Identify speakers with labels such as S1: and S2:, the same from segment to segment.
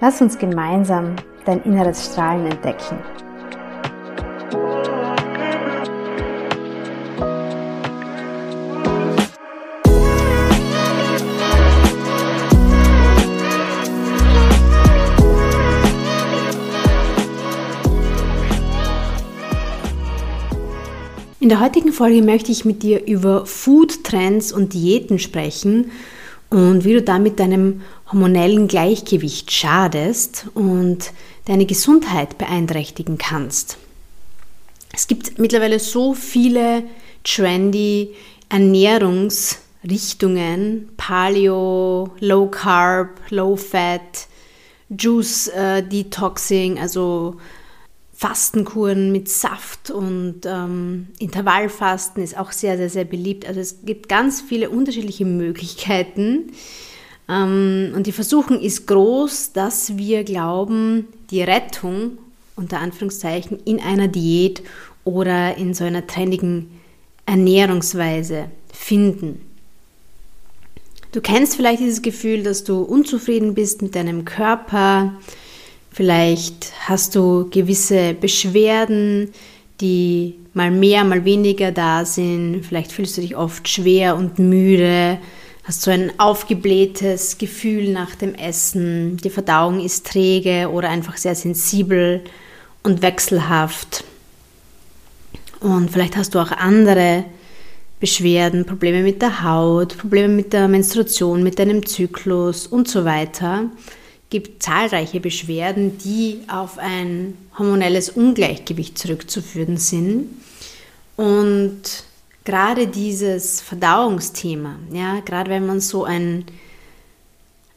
S1: Lass uns gemeinsam dein inneres Strahlen entdecken. In der heutigen Folge möchte ich mit dir über Food-Trends und Diäten sprechen und wie du damit deinem hormonellen Gleichgewicht schadest und deine Gesundheit beeinträchtigen kannst. Es gibt mittlerweile so viele trendy Ernährungsrichtungen, Paleo, Low Carb, Low Fat, Juice äh, Detoxing, also Fastenkuren mit Saft und ähm, Intervallfasten ist auch sehr, sehr, sehr beliebt. Also es gibt ganz viele unterschiedliche Möglichkeiten. Ähm, und die Versuchung ist groß, dass wir glauben, die Rettung unter Anführungszeichen in einer Diät oder in so einer trendigen Ernährungsweise finden. Du kennst vielleicht dieses Gefühl, dass du unzufrieden bist mit deinem Körper, Vielleicht hast du gewisse Beschwerden, die mal mehr, mal weniger da sind. Vielleicht fühlst du dich oft schwer und müde, hast so ein aufgeblähtes Gefühl nach dem Essen. Die Verdauung ist träge oder einfach sehr sensibel und wechselhaft. Und vielleicht hast du auch andere Beschwerden, Probleme mit der Haut, Probleme mit der Menstruation, mit deinem Zyklus und so weiter gibt zahlreiche Beschwerden, die auf ein hormonelles Ungleichgewicht zurückzuführen sind. Und gerade dieses Verdauungsthema, ja, gerade wenn man so ein,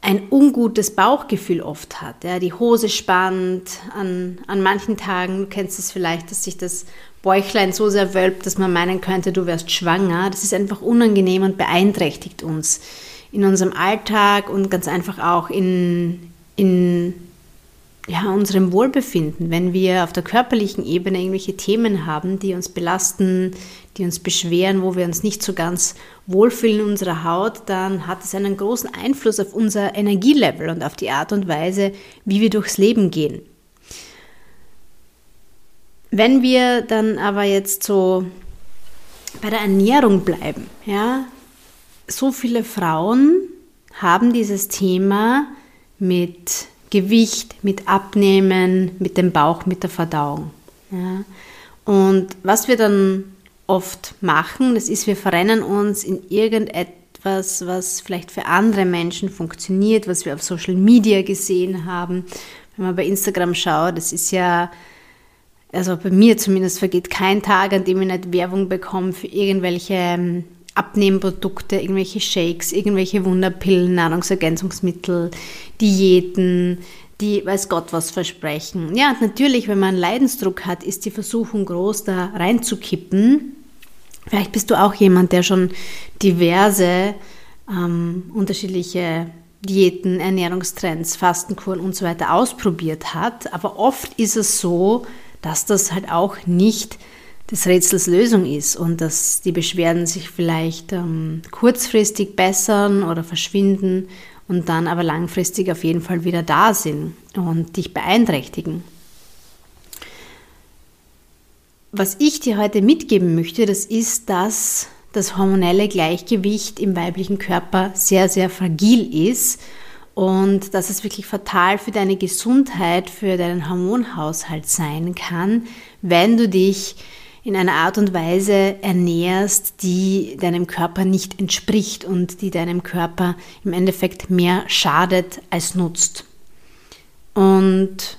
S1: ein ungutes Bauchgefühl oft hat, ja, die Hose spannt, an, an manchen Tagen, du kennst es vielleicht, dass sich das Bäuchlein so sehr wölbt, dass man meinen könnte, du wärst schwanger. Das ist einfach unangenehm und beeinträchtigt uns in unserem Alltag und ganz einfach auch in, in ja, unserem Wohlbefinden, wenn wir auf der körperlichen Ebene irgendwelche Themen haben, die uns belasten, die uns beschweren, wo wir uns nicht so ganz wohlfühlen in unserer Haut, dann hat es einen großen Einfluss auf unser Energielevel und auf die Art und Weise, wie wir durchs Leben gehen. Wenn wir dann aber jetzt so bei der Ernährung bleiben, ja, so viele Frauen haben dieses Thema, mit Gewicht, mit Abnehmen, mit dem Bauch, mit der Verdauung. Ja. Und was wir dann oft machen, das ist, wir verrennen uns in irgendetwas, was vielleicht für andere Menschen funktioniert, was wir auf Social Media gesehen haben. Wenn man bei Instagram schaut, das ist ja, also bei mir zumindest vergeht kein Tag, an dem ich nicht Werbung bekomme für irgendwelche ähm, Abnehmprodukte, irgendwelche Shakes, irgendwelche Wunderpillen, Nahrungsergänzungsmittel, Diäten, die weiß Gott was versprechen. Ja, und natürlich, wenn man Leidensdruck hat, ist die Versuchung groß, da reinzukippen. Vielleicht bist du auch jemand, der schon diverse ähm, unterschiedliche Diäten, Ernährungstrends, Fastenkuren und so weiter ausprobiert hat. Aber oft ist es so, dass das halt auch nicht des Rätsels Lösung ist und dass die Beschwerden sich vielleicht ähm, kurzfristig bessern oder verschwinden und dann aber langfristig auf jeden Fall wieder da sind und dich beeinträchtigen. Was ich dir heute mitgeben möchte, das ist, dass das hormonelle Gleichgewicht im weiblichen Körper sehr, sehr fragil ist und dass es wirklich fatal für deine Gesundheit, für deinen Hormonhaushalt sein kann, wenn du dich in einer Art und Weise ernährst, die deinem Körper nicht entspricht und die deinem Körper im Endeffekt mehr schadet als nutzt. Und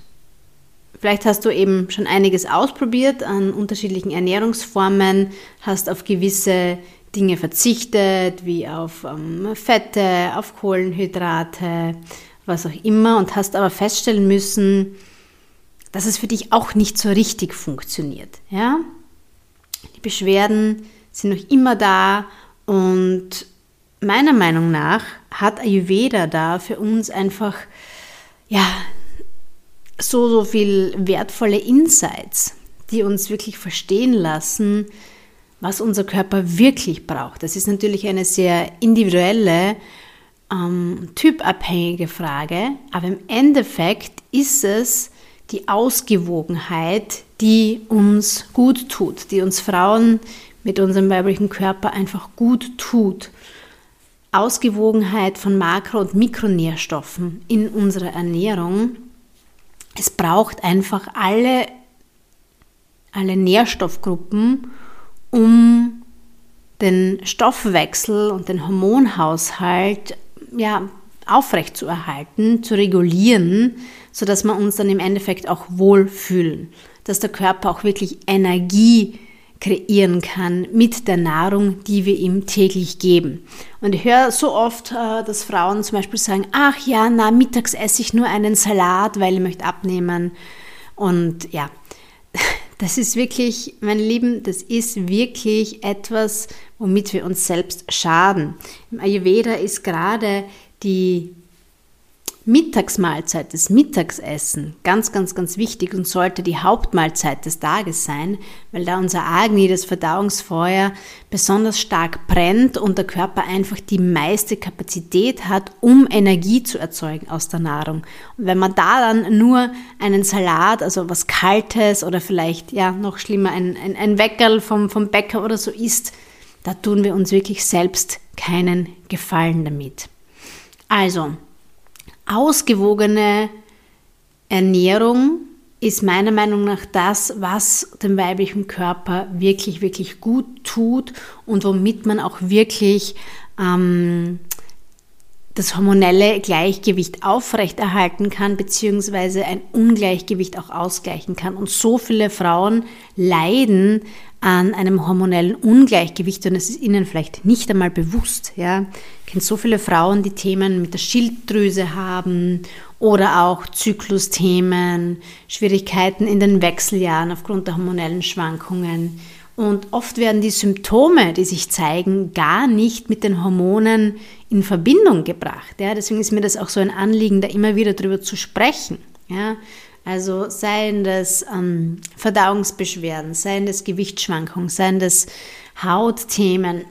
S1: vielleicht hast du eben schon einiges ausprobiert an unterschiedlichen Ernährungsformen, hast auf gewisse Dinge verzichtet, wie auf ähm, Fette, auf Kohlenhydrate, was auch immer, und hast aber feststellen müssen, dass es für dich auch nicht so richtig funktioniert. Ja? Die Beschwerden sind noch immer da und meiner Meinung nach hat Ayurveda da für uns einfach ja so so viel wertvolle Insights, die uns wirklich verstehen lassen, was unser Körper wirklich braucht. Das ist natürlich eine sehr individuelle, ähm, typabhängige Frage, aber im Endeffekt ist es die Ausgewogenheit, die uns gut tut, die uns Frauen mit unserem weiblichen Körper einfach gut tut. Ausgewogenheit von Makro- und Mikronährstoffen in unserer Ernährung. Es braucht einfach alle, alle Nährstoffgruppen, um den Stoffwechsel und den Hormonhaushalt ja, aufrechtzuerhalten, zu regulieren, sodass wir uns dann im Endeffekt auch wohlfühlen, dass der Körper auch wirklich Energie kreieren kann mit der Nahrung, die wir ihm täglich geben. Und ich höre so oft, äh, dass Frauen zum Beispiel sagen, ach ja, na, mittags esse ich nur einen Salat, weil ich möchte abnehmen. Und ja, das ist wirklich, meine Lieben, das ist wirklich etwas, womit wir uns selbst schaden. Im Ayurveda ist gerade die Mittagsmahlzeit, das Mittagsessen, ganz, ganz, ganz wichtig und sollte die Hauptmahlzeit des Tages sein, weil da unser Agni, das Verdauungsfeuer, besonders stark brennt und der Körper einfach die meiste Kapazität hat, um Energie zu erzeugen aus der Nahrung. Und wenn man da dann nur einen Salat, also was Kaltes oder vielleicht, ja, noch schlimmer, ein, ein, ein Weckerl vom, vom Bäcker oder so isst, da tun wir uns wirklich selbst keinen Gefallen damit. Also, ausgewogene Ernährung ist meiner Meinung nach das, was dem weiblichen Körper wirklich, wirklich gut tut und womit man auch wirklich ähm, das hormonelle Gleichgewicht aufrechterhalten kann, beziehungsweise ein Ungleichgewicht auch ausgleichen kann. Und so viele Frauen leiden an einem hormonellen Ungleichgewicht und es ist ihnen vielleicht nicht einmal bewusst. Ja. Ich kenne so viele Frauen, die Themen mit der Schilddrüse haben oder auch Zyklusthemen, Schwierigkeiten in den Wechseljahren aufgrund der hormonellen Schwankungen. Und oft werden die Symptome, die sich zeigen, gar nicht mit den Hormonen in Verbindung gebracht. Ja. Deswegen ist mir das auch so ein Anliegen, da immer wieder drüber zu sprechen. Ja. Also seien das ähm, Verdauungsbeschwerden, seien das Gewichtsschwankungen, seien das Hautthemen,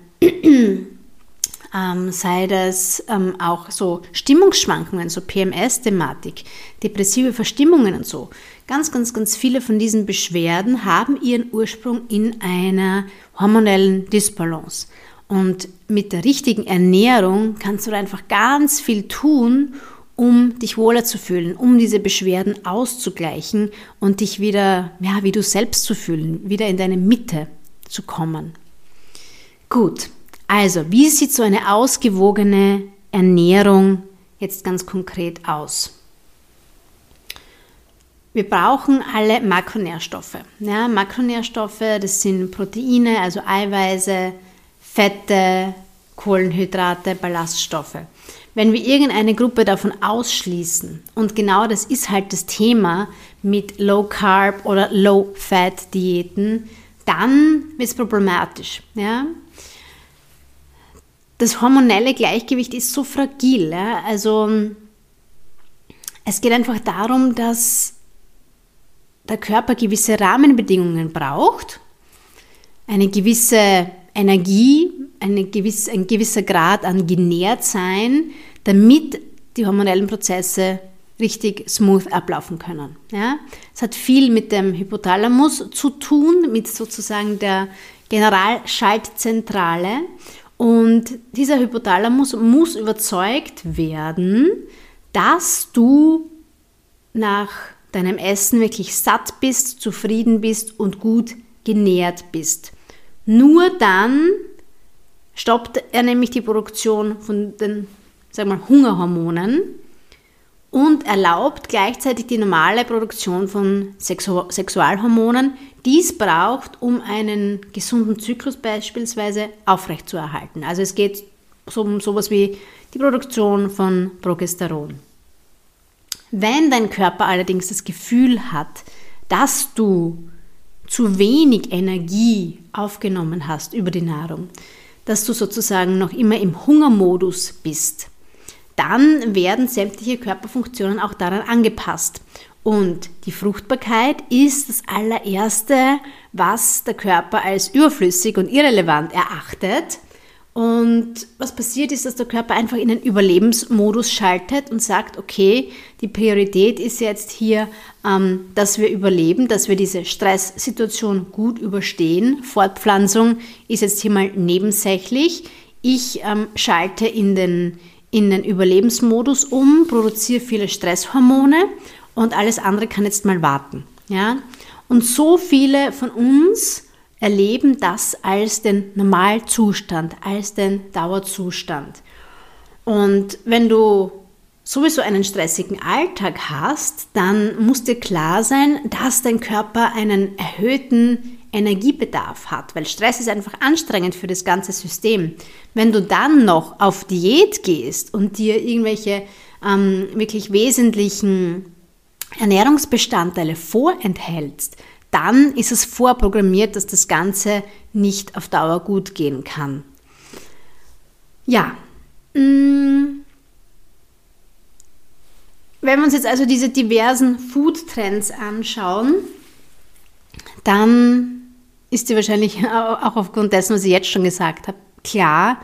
S1: ähm, sei das ähm, auch so Stimmungsschwankungen, so PMS-Thematik, depressive Verstimmungen und so. Ganz, ganz, ganz viele von diesen Beschwerden haben ihren Ursprung in einer hormonellen Disbalance. Und mit der richtigen Ernährung kannst du einfach ganz viel tun, um dich wohler zu fühlen, um diese Beschwerden auszugleichen und dich wieder, ja, wie du selbst zu fühlen, wieder in deine Mitte zu kommen. Gut, also, wie sieht so eine ausgewogene Ernährung jetzt ganz konkret aus? Wir brauchen alle Makronährstoffe. Ja, Makronährstoffe, das sind Proteine, also Eiweiße, Fette, Kohlenhydrate, Ballaststoffe wenn wir irgendeine Gruppe davon ausschließen, und genau das ist halt das Thema mit Low Carb oder Low Fat Diäten, dann wird es problematisch. Ja? Das hormonelle Gleichgewicht ist so fragil. Ja? Also es geht einfach darum, dass der Körper gewisse Rahmenbedingungen braucht, eine gewisse Energie, eine gewisse, ein gewisser Grad an Genährtsein, damit die hormonellen Prozesse richtig smooth ablaufen können. Ja? Es hat viel mit dem Hypothalamus zu tun, mit sozusagen der Generalschaltzentrale. Und dieser Hypothalamus muss überzeugt werden, dass du nach deinem Essen wirklich satt bist, zufrieden bist und gut genährt bist. Nur dann stoppt er nämlich die Produktion von den sagen wir, Hungerhormonen und erlaubt gleichzeitig die normale Produktion von Sexu Sexualhormonen. Dies braucht, um einen gesunden Zyklus beispielsweise aufrechtzuerhalten. Also es geht um sowas wie die Produktion von Progesteron. Wenn dein Körper allerdings das Gefühl hat, dass du zu wenig Energie aufgenommen hast über die Nahrung, dass du sozusagen noch immer im Hungermodus bist, dann werden sämtliche Körperfunktionen auch daran angepasst. Und die Fruchtbarkeit ist das allererste, was der Körper als überflüssig und irrelevant erachtet. Und was passiert ist, dass der Körper einfach in den Überlebensmodus schaltet und sagt, okay, die Priorität ist jetzt hier, ähm, dass wir überleben, dass wir diese Stresssituation gut überstehen. Fortpflanzung ist jetzt hier mal nebensächlich. Ich ähm, schalte in den, in den Überlebensmodus um, produziere viele Stresshormone und alles andere kann jetzt mal warten. Ja? Und so viele von uns erleben das als den Normalzustand, als den Dauerzustand. Und wenn du sowieso einen stressigen Alltag hast, dann muss dir klar sein, dass dein Körper einen erhöhten Energiebedarf hat, weil Stress ist einfach anstrengend für das ganze System. Wenn du dann noch auf Diät gehst und dir irgendwelche ähm, wirklich wesentlichen Ernährungsbestandteile vorenthältst, dann ist es vorprogrammiert, dass das Ganze nicht auf Dauer gut gehen kann. Ja. Mm. Wenn wir uns jetzt also diese diversen Food-Trends anschauen, dann ist dir wahrscheinlich auch aufgrund dessen, was ich jetzt schon gesagt habe, klar,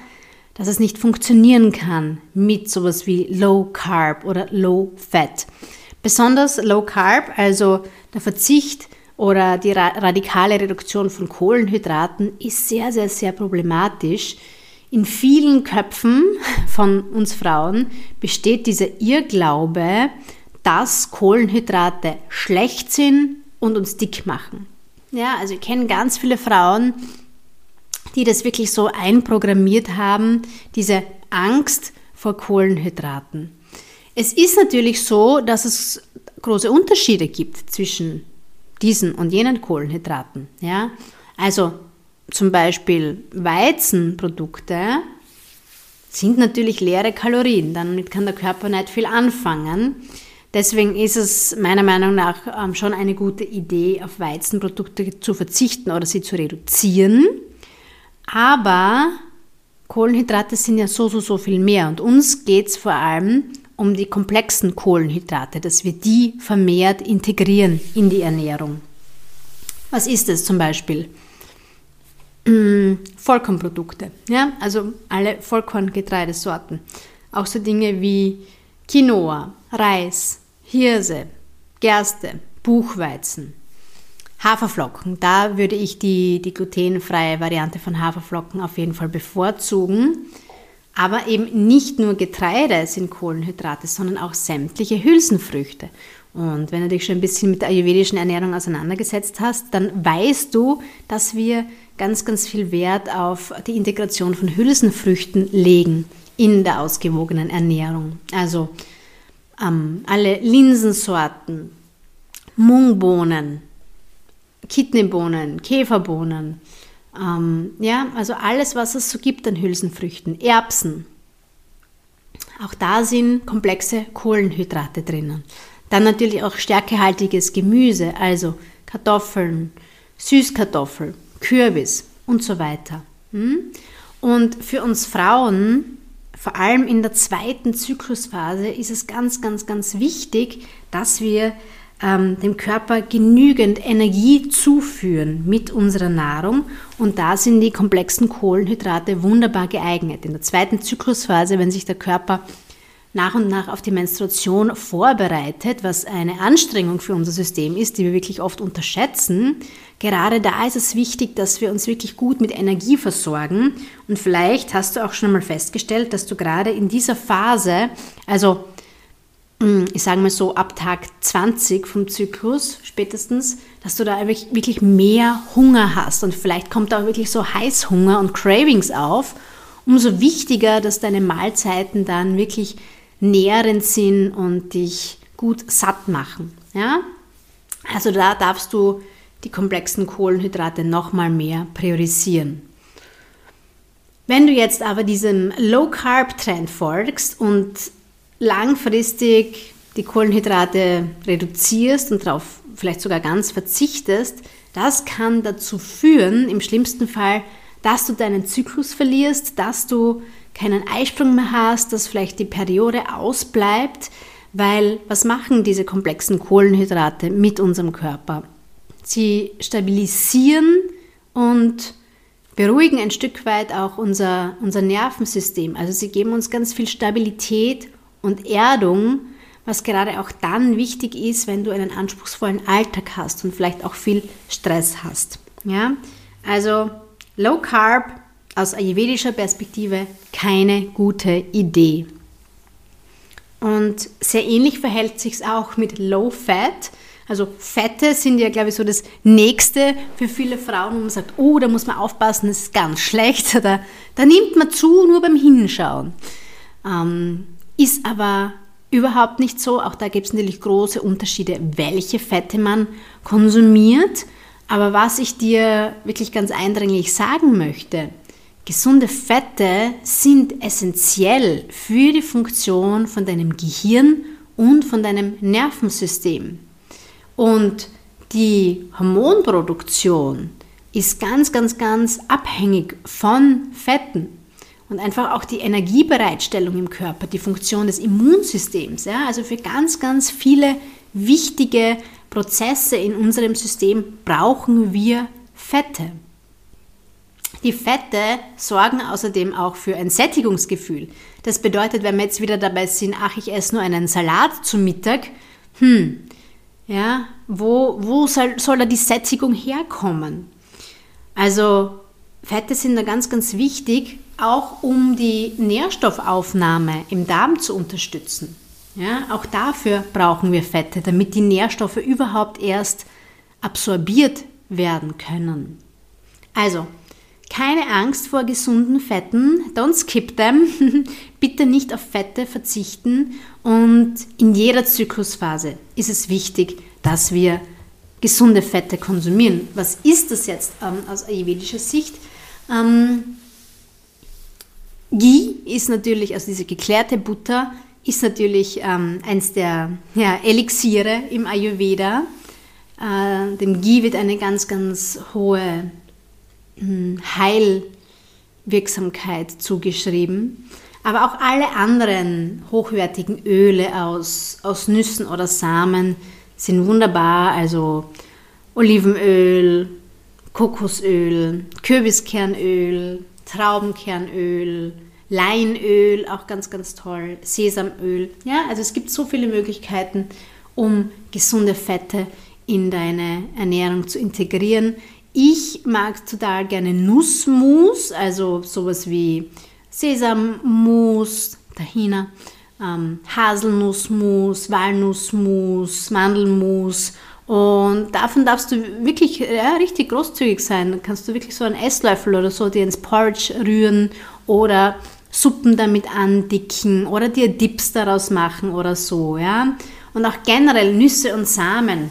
S1: dass es nicht funktionieren kann mit sowas wie Low Carb oder Low Fat. Besonders Low Carb, also der Verzicht oder die radikale Reduktion von Kohlenhydraten, ist sehr, sehr, sehr problematisch. In vielen Köpfen von uns Frauen besteht dieser Irrglaube, dass Kohlenhydrate schlecht sind und uns dick machen. Ja, also ich kenne ganz viele Frauen, die das wirklich so einprogrammiert haben, diese Angst vor Kohlenhydraten. Es ist natürlich so, dass es große Unterschiede gibt zwischen diesen und jenen Kohlenhydraten. Ja? Also zum Beispiel Weizenprodukte sind natürlich leere Kalorien, damit kann der Körper nicht viel anfangen. Deswegen ist es meiner Meinung nach ähm, schon eine gute Idee, auf Weizenprodukte zu verzichten oder sie zu reduzieren. Aber Kohlenhydrate sind ja so, so, so viel mehr. Und uns geht es vor allem um die komplexen Kohlenhydrate, dass wir die vermehrt integrieren in die Ernährung. Was ist es zum Beispiel? Vollkornprodukte, ja, also alle Vollkorngetreidesorten. Auch so Dinge wie Quinoa, Reis, Hirse, Gerste, Buchweizen, Haferflocken. Da würde ich die, die glutenfreie Variante von Haferflocken auf jeden Fall bevorzugen. Aber eben nicht nur Getreide sind Kohlenhydrate, sondern auch sämtliche Hülsenfrüchte. Und wenn du dich schon ein bisschen mit der ayurvedischen Ernährung auseinandergesetzt hast, dann weißt du, dass wir ganz, ganz viel Wert auf die Integration von Hülsenfrüchten legen in der ausgewogenen Ernährung. Also ähm, alle Linsensorten, Mungbohnen, Kidneybohnen, Käferbohnen, ähm, ja, also alles, was es so gibt an Hülsenfrüchten, Erbsen. Auch da sind komplexe Kohlenhydrate drinnen. Dann natürlich auch stärkehaltiges Gemüse, also Kartoffeln, Süßkartoffel, Kürbis und so weiter. Hm? Und für uns Frauen vor allem in der zweiten Zyklusphase ist es ganz, ganz, ganz wichtig, dass wir ähm, dem Körper genügend Energie zuführen mit unserer Nahrung. Und da sind die komplexen Kohlenhydrate wunderbar geeignet. In der zweiten Zyklusphase, wenn sich der Körper nach und nach auf die Menstruation vorbereitet, was eine Anstrengung für unser System ist, die wir wirklich oft unterschätzen. Gerade da ist es wichtig, dass wir uns wirklich gut mit Energie versorgen. Und vielleicht hast du auch schon einmal festgestellt, dass du gerade in dieser Phase, also ich sage mal so, ab Tag 20 vom Zyklus spätestens, dass du da wirklich mehr Hunger hast und vielleicht kommt da auch wirklich so Heißhunger und Cravings auf. Umso wichtiger, dass deine Mahlzeiten dann wirklich nährend sind und dich gut satt machen. Ja? Also da darfst du die komplexen Kohlenhydrate nochmal mehr priorisieren. Wenn du jetzt aber diesem Low Carb Trend folgst und langfristig die Kohlenhydrate reduzierst und darauf vielleicht sogar ganz verzichtest, das kann dazu führen, im schlimmsten Fall, dass du deinen Zyklus verlierst, dass du keinen Eisprung mehr hast, dass vielleicht die Periode ausbleibt, weil was machen diese komplexen Kohlenhydrate mit unserem Körper? Sie stabilisieren und beruhigen ein Stück weit auch unser, unser Nervensystem. Also sie geben uns ganz viel Stabilität und Erdung, was gerade auch dann wichtig ist, wenn du einen anspruchsvollen Alltag hast und vielleicht auch viel Stress hast. Ja? Also Low Carb aus ayurvedischer Perspektive keine gute Idee. Und sehr ähnlich verhält sich es auch mit Low Fat. Also Fette sind ja, glaube ich, so das Nächste für viele Frauen, wo man sagt, oh, da muss man aufpassen, das ist ganz schlecht. Da, da nimmt man zu nur beim Hinschauen. Ähm, ist aber überhaupt nicht so. Auch da gibt es natürlich große Unterschiede, welche Fette man konsumiert. Aber was ich dir wirklich ganz eindringlich sagen möchte, Gesunde Fette sind essentiell für die Funktion von deinem Gehirn und von deinem Nervensystem. Und die Hormonproduktion ist ganz, ganz, ganz abhängig von Fetten. Und einfach auch die Energiebereitstellung im Körper, die Funktion des Immunsystems. Ja? Also für ganz, ganz viele wichtige Prozesse in unserem System brauchen wir Fette. Die Fette sorgen außerdem auch für ein Sättigungsgefühl. Das bedeutet, wenn wir jetzt wieder dabei sind, ach, ich esse nur einen Salat zum Mittag, hm, ja, wo, wo soll, soll da die Sättigung herkommen? Also Fette sind da ganz, ganz wichtig, auch um die Nährstoffaufnahme im Darm zu unterstützen. Ja, auch dafür brauchen wir Fette, damit die Nährstoffe überhaupt erst absorbiert werden können. Also, keine Angst vor gesunden Fetten, don't skip them. Bitte nicht auf Fette verzichten und in jeder Zyklusphase ist es wichtig, dass wir gesunde Fette konsumieren. Was ist das jetzt ähm, aus ayurvedischer Sicht? Ähm, Ghee ist natürlich, also diese geklärte Butter, ist natürlich ähm, eins der ja, Elixiere im Ayurveda. Äh, dem Ghee wird eine ganz, ganz hohe hm, Heilwirksamkeit zugeschrieben. Aber auch alle anderen hochwertigen Öle aus, aus Nüssen oder Samen sind wunderbar. Also Olivenöl, Kokosöl, Kürbiskernöl, Traubenkernöl, Leinöl, auch ganz, ganz toll, Sesamöl. Ja, also es gibt so viele Möglichkeiten, um gesunde Fette in deine Ernährung zu integrieren. Ich mag total gerne Nussmus, also sowas wie Sesammus, Tahina, ähm, Haselnussmus, Walnussmus, Mandelmus. Und davon darfst du wirklich ja, richtig großzügig sein. Da kannst du wirklich so einen Esslöffel oder so dir ins Porridge rühren oder Suppen damit andicken oder dir Dips daraus machen oder so. Ja? Und auch generell Nüsse und Samen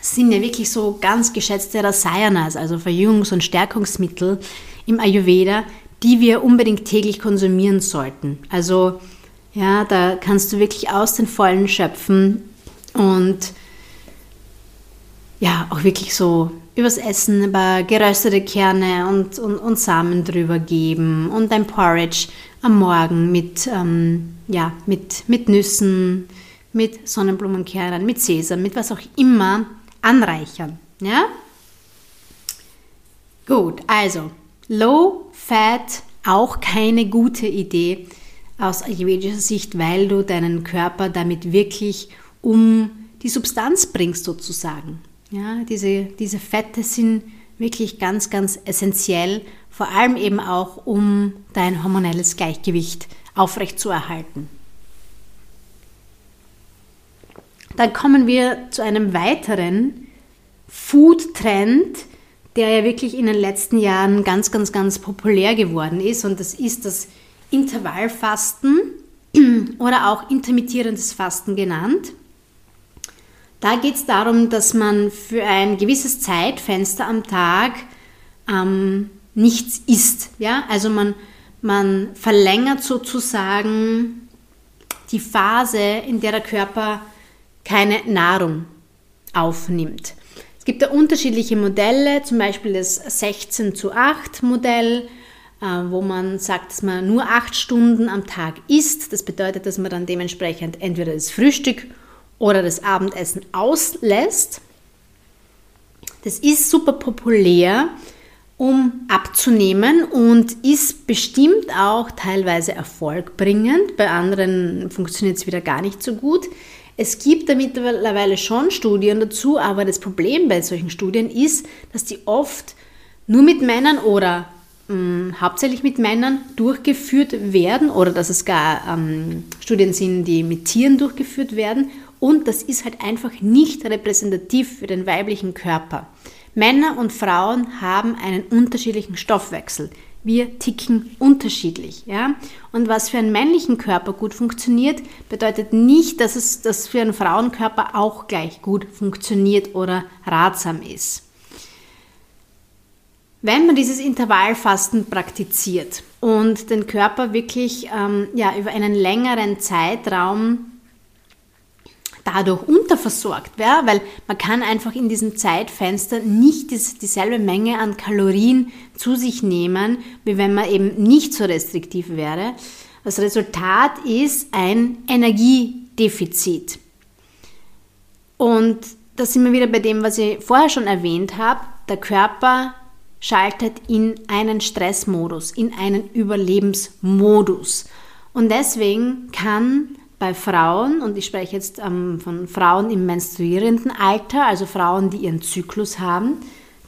S1: sind ja wirklich so ganz geschätzte Rasayanas, also Verjüngungs- und Stärkungsmittel im Ayurveda, die wir unbedingt täglich konsumieren sollten. Also ja, da kannst du wirklich aus den Vollen schöpfen und ja, auch wirklich so übers Essen paar geröstete Kerne und, und, und Samen drüber geben und ein Porridge am Morgen mit, ähm, ja, mit, mit Nüssen, mit Sonnenblumenkernen, mit Sesam, mit was auch immer anreichern. Ja? Gut, also Low Fat auch keine gute Idee aus ayurvedischer Sicht, weil du deinen Körper damit wirklich um die Substanz bringst sozusagen. Ja, diese, diese Fette sind wirklich ganz, ganz essentiell, vor allem eben auch, um dein hormonelles Gleichgewicht aufrechtzuerhalten. Dann kommen wir zu einem weiteren Food-Trend, der ja wirklich in den letzten Jahren ganz, ganz, ganz populär geworden ist. Und das ist das Intervallfasten oder auch intermittierendes Fasten genannt. Da geht es darum, dass man für ein gewisses Zeitfenster am Tag ähm, nichts isst. Ja? Also man, man verlängert sozusagen die Phase, in der der Körper keine Nahrung aufnimmt. Es gibt da unterschiedliche Modelle, zum Beispiel das 16 zu 8 Modell, äh, wo man sagt, dass man nur 8 Stunden am Tag isst. Das bedeutet, dass man dann dementsprechend entweder das Frühstück oder das Abendessen auslässt. Das ist super populär, um abzunehmen und ist bestimmt auch teilweise erfolgbringend. Bei anderen funktioniert es wieder gar nicht so gut. Es gibt da mittlerweile schon Studien dazu, aber das Problem bei solchen Studien ist, dass die oft nur mit Männern oder mh, hm, hauptsächlich mit Männern durchgeführt werden oder dass es gar ähm, Studien sind, die mit Tieren durchgeführt werden und das ist halt einfach nicht repräsentativ für den weiblichen Körper. Männer und Frauen haben einen unterschiedlichen Stoffwechsel. Wir ticken unterschiedlich. Ja? Und was für einen männlichen Körper gut funktioniert, bedeutet nicht, dass es das für einen Frauenkörper auch gleich gut funktioniert oder ratsam ist. Wenn man dieses Intervallfasten praktiziert und den Körper wirklich ähm, ja, über einen längeren Zeitraum dadurch unterversorgt, ja? weil man kann einfach in diesem Zeitfenster nicht dieselbe Menge an Kalorien zu sich nehmen, wie wenn man eben nicht so restriktiv wäre. Das Resultat ist ein Energiedefizit. Und da sind wir wieder bei dem, was ich vorher schon erwähnt habe. Der Körper schaltet in einen Stressmodus, in einen Überlebensmodus. Und deswegen kann bei Frauen, und ich spreche jetzt ähm, von Frauen im menstruierenden Alter, also Frauen, die ihren Zyklus haben,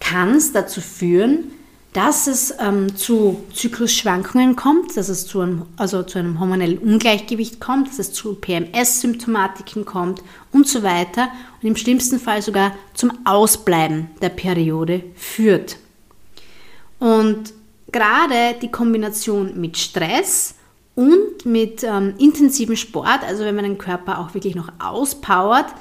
S1: kann es dazu führen, dass es ähm, zu Zyklusschwankungen kommt, dass es zu einem, also zu einem hormonellen Ungleichgewicht kommt, dass es zu PMS-Symptomatiken kommt und so weiter und im schlimmsten Fall sogar zum Ausbleiben der Periode führt. Und gerade die Kombination mit Stress und mit ähm, intensivem Sport, also wenn man den Körper auch wirklich noch auspowert,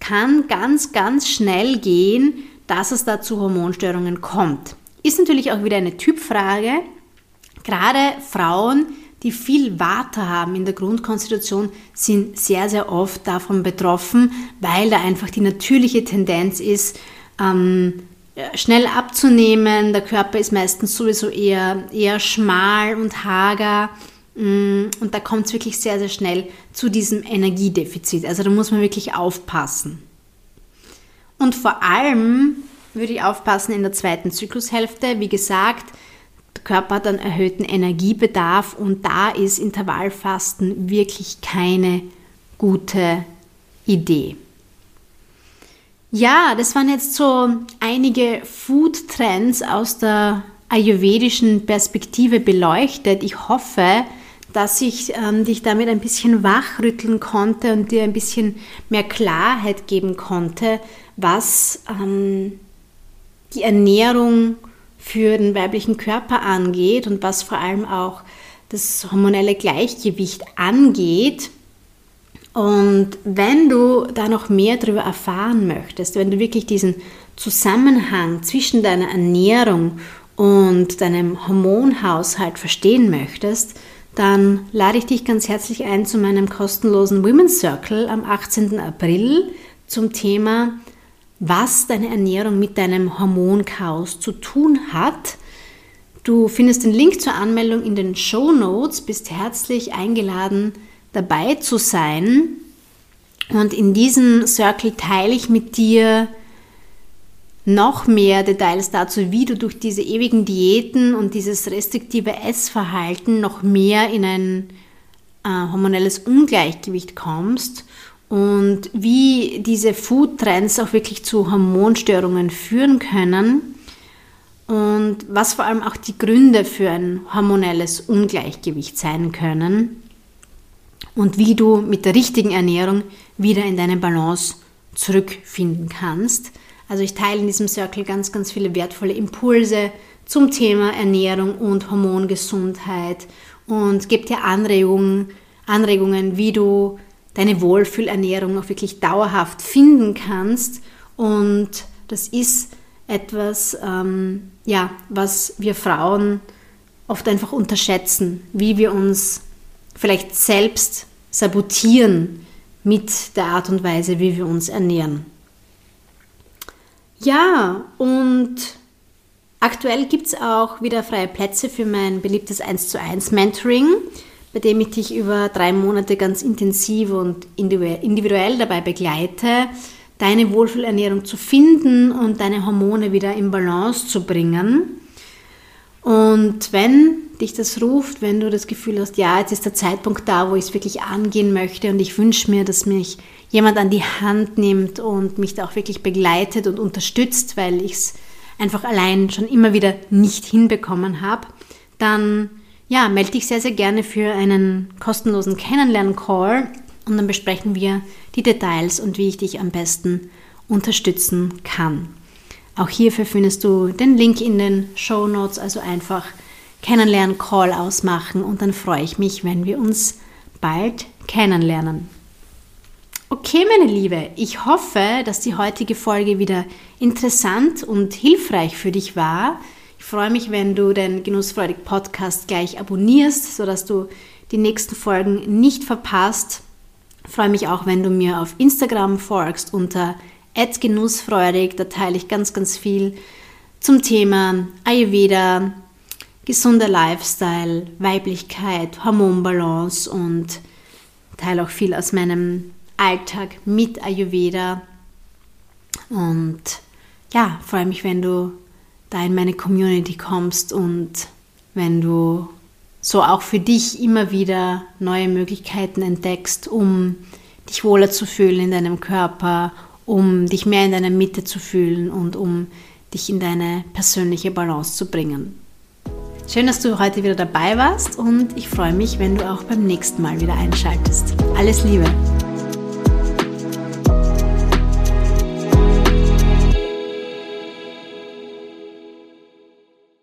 S1: kann ganz, ganz schnell gehen, dass es da zu Hormonstörungen kommt. Ist natürlich auch wieder eine Typfrage. Gerade Frauen, die viel Water haben in der Grundkonstitution, sind sehr, sehr oft davon betroffen, weil da einfach die natürliche Tendenz ist, ähm, schnell abzunehmen. Der Körper ist meistens sowieso eher, eher schmal und hager. Mm, und da kommt es wirklich sehr, sehr schnell zu diesem Energiedefizit. Also da muss man wirklich aufpassen. Und vor allem würde ich aufpassen in der zweiten Zyklushälfte. Wie gesagt, der Körper hat einen erhöhten Energiebedarf und da ist Intervallfasten wirklich keine gute Idee. Ja, das waren jetzt so einige Food-Trends aus der ayurvedischen Perspektive beleuchtet. Ich hoffe, dass ich ähm, dich damit ein bisschen wachrütteln konnte und dir ein bisschen mehr Klarheit geben konnte, was ähm, die Ernährung für den weiblichen Körper angeht und was vor allem auch das hormonelle Gleichgewicht angeht. Und wenn du da noch mehr darüber erfahren möchtest, wenn du wirklich diesen Zusammenhang zwischen deiner Ernährung und deinem Hormonhaushalt verstehen möchtest, dann lade ich dich ganz herzlich ein zu meinem kostenlosen Women's Circle am 18. April zum Thema, was deine Ernährung mit deinem Hormonchaos zu tun hat. Du findest den Link zur Anmeldung in den Show Notes, bist herzlich eingeladen, dabei zu sein. Und in diesem Circle teile ich mit dir noch mehr Details dazu, wie du durch diese ewigen Diäten und dieses restriktive Essverhalten noch mehr in ein äh, hormonelles Ungleichgewicht kommst und wie diese Food-Trends auch wirklich zu Hormonstörungen führen können und was vor allem auch die Gründe für ein hormonelles Ungleichgewicht sein können. und wie du mit der richtigen Ernährung wieder in deine Balance zurückfinden kannst. Also ich teile in diesem Circle ganz, ganz viele wertvolle Impulse zum Thema Ernährung und Hormongesundheit und gebe dir Anregungen, Anregungen, wie du deine Wohlfühlernährung auch wirklich dauerhaft finden kannst. Und das ist etwas, ähm, ja, was wir Frauen oft einfach unterschätzen, wie wir uns vielleicht selbst sabotieren mit der Art und Weise, wie wir uns ernähren. Ja, und aktuell gibt es auch wieder freie Plätze für mein beliebtes 1 zu 1 Mentoring, bei dem ich dich über drei Monate ganz intensiv und individuell dabei begleite, deine Wohlfühlernährung zu finden und deine Hormone wieder in Balance zu bringen. Und wenn dich das ruft, wenn du das Gefühl hast, ja, jetzt ist der Zeitpunkt da, wo ich es wirklich angehen möchte und ich wünsche mir, dass mich jemand an die Hand nimmt und mich da auch wirklich begleitet und unterstützt, weil ich es einfach allein schon immer wieder nicht hinbekommen habe, dann ja, melde dich sehr, sehr gerne für einen kostenlosen Kennenlernen-Call und dann besprechen wir die Details und wie ich dich am besten unterstützen kann. Auch hierfür findest du den Link in den Show Notes, also einfach Kennenlernen Call ausmachen und dann freue ich mich, wenn wir uns bald kennenlernen. Okay, meine Liebe, ich hoffe, dass die heutige Folge wieder interessant und hilfreich für dich war. Ich freue mich, wenn du den Genussfreudig Podcast gleich abonnierst, sodass du die nächsten Folgen nicht verpasst. Ich freue mich auch, wenn du mir auf Instagram folgst unter genussfreudig. Da teile ich ganz, ganz viel zum Thema Ayurveda, gesunder Lifestyle, Weiblichkeit, Hormonbalance und teile auch viel aus meinem Alltag mit Ayurveda. Und ja, freue mich, wenn du da in meine Community kommst und wenn du so auch für dich immer wieder neue Möglichkeiten entdeckst, um dich wohler zu fühlen in deinem Körper, um dich mehr in deiner Mitte zu fühlen und um dich in deine persönliche Balance zu bringen. Schön, dass du heute wieder dabei warst und ich freue mich, wenn du auch beim nächsten Mal wieder einschaltest. Alles Liebe!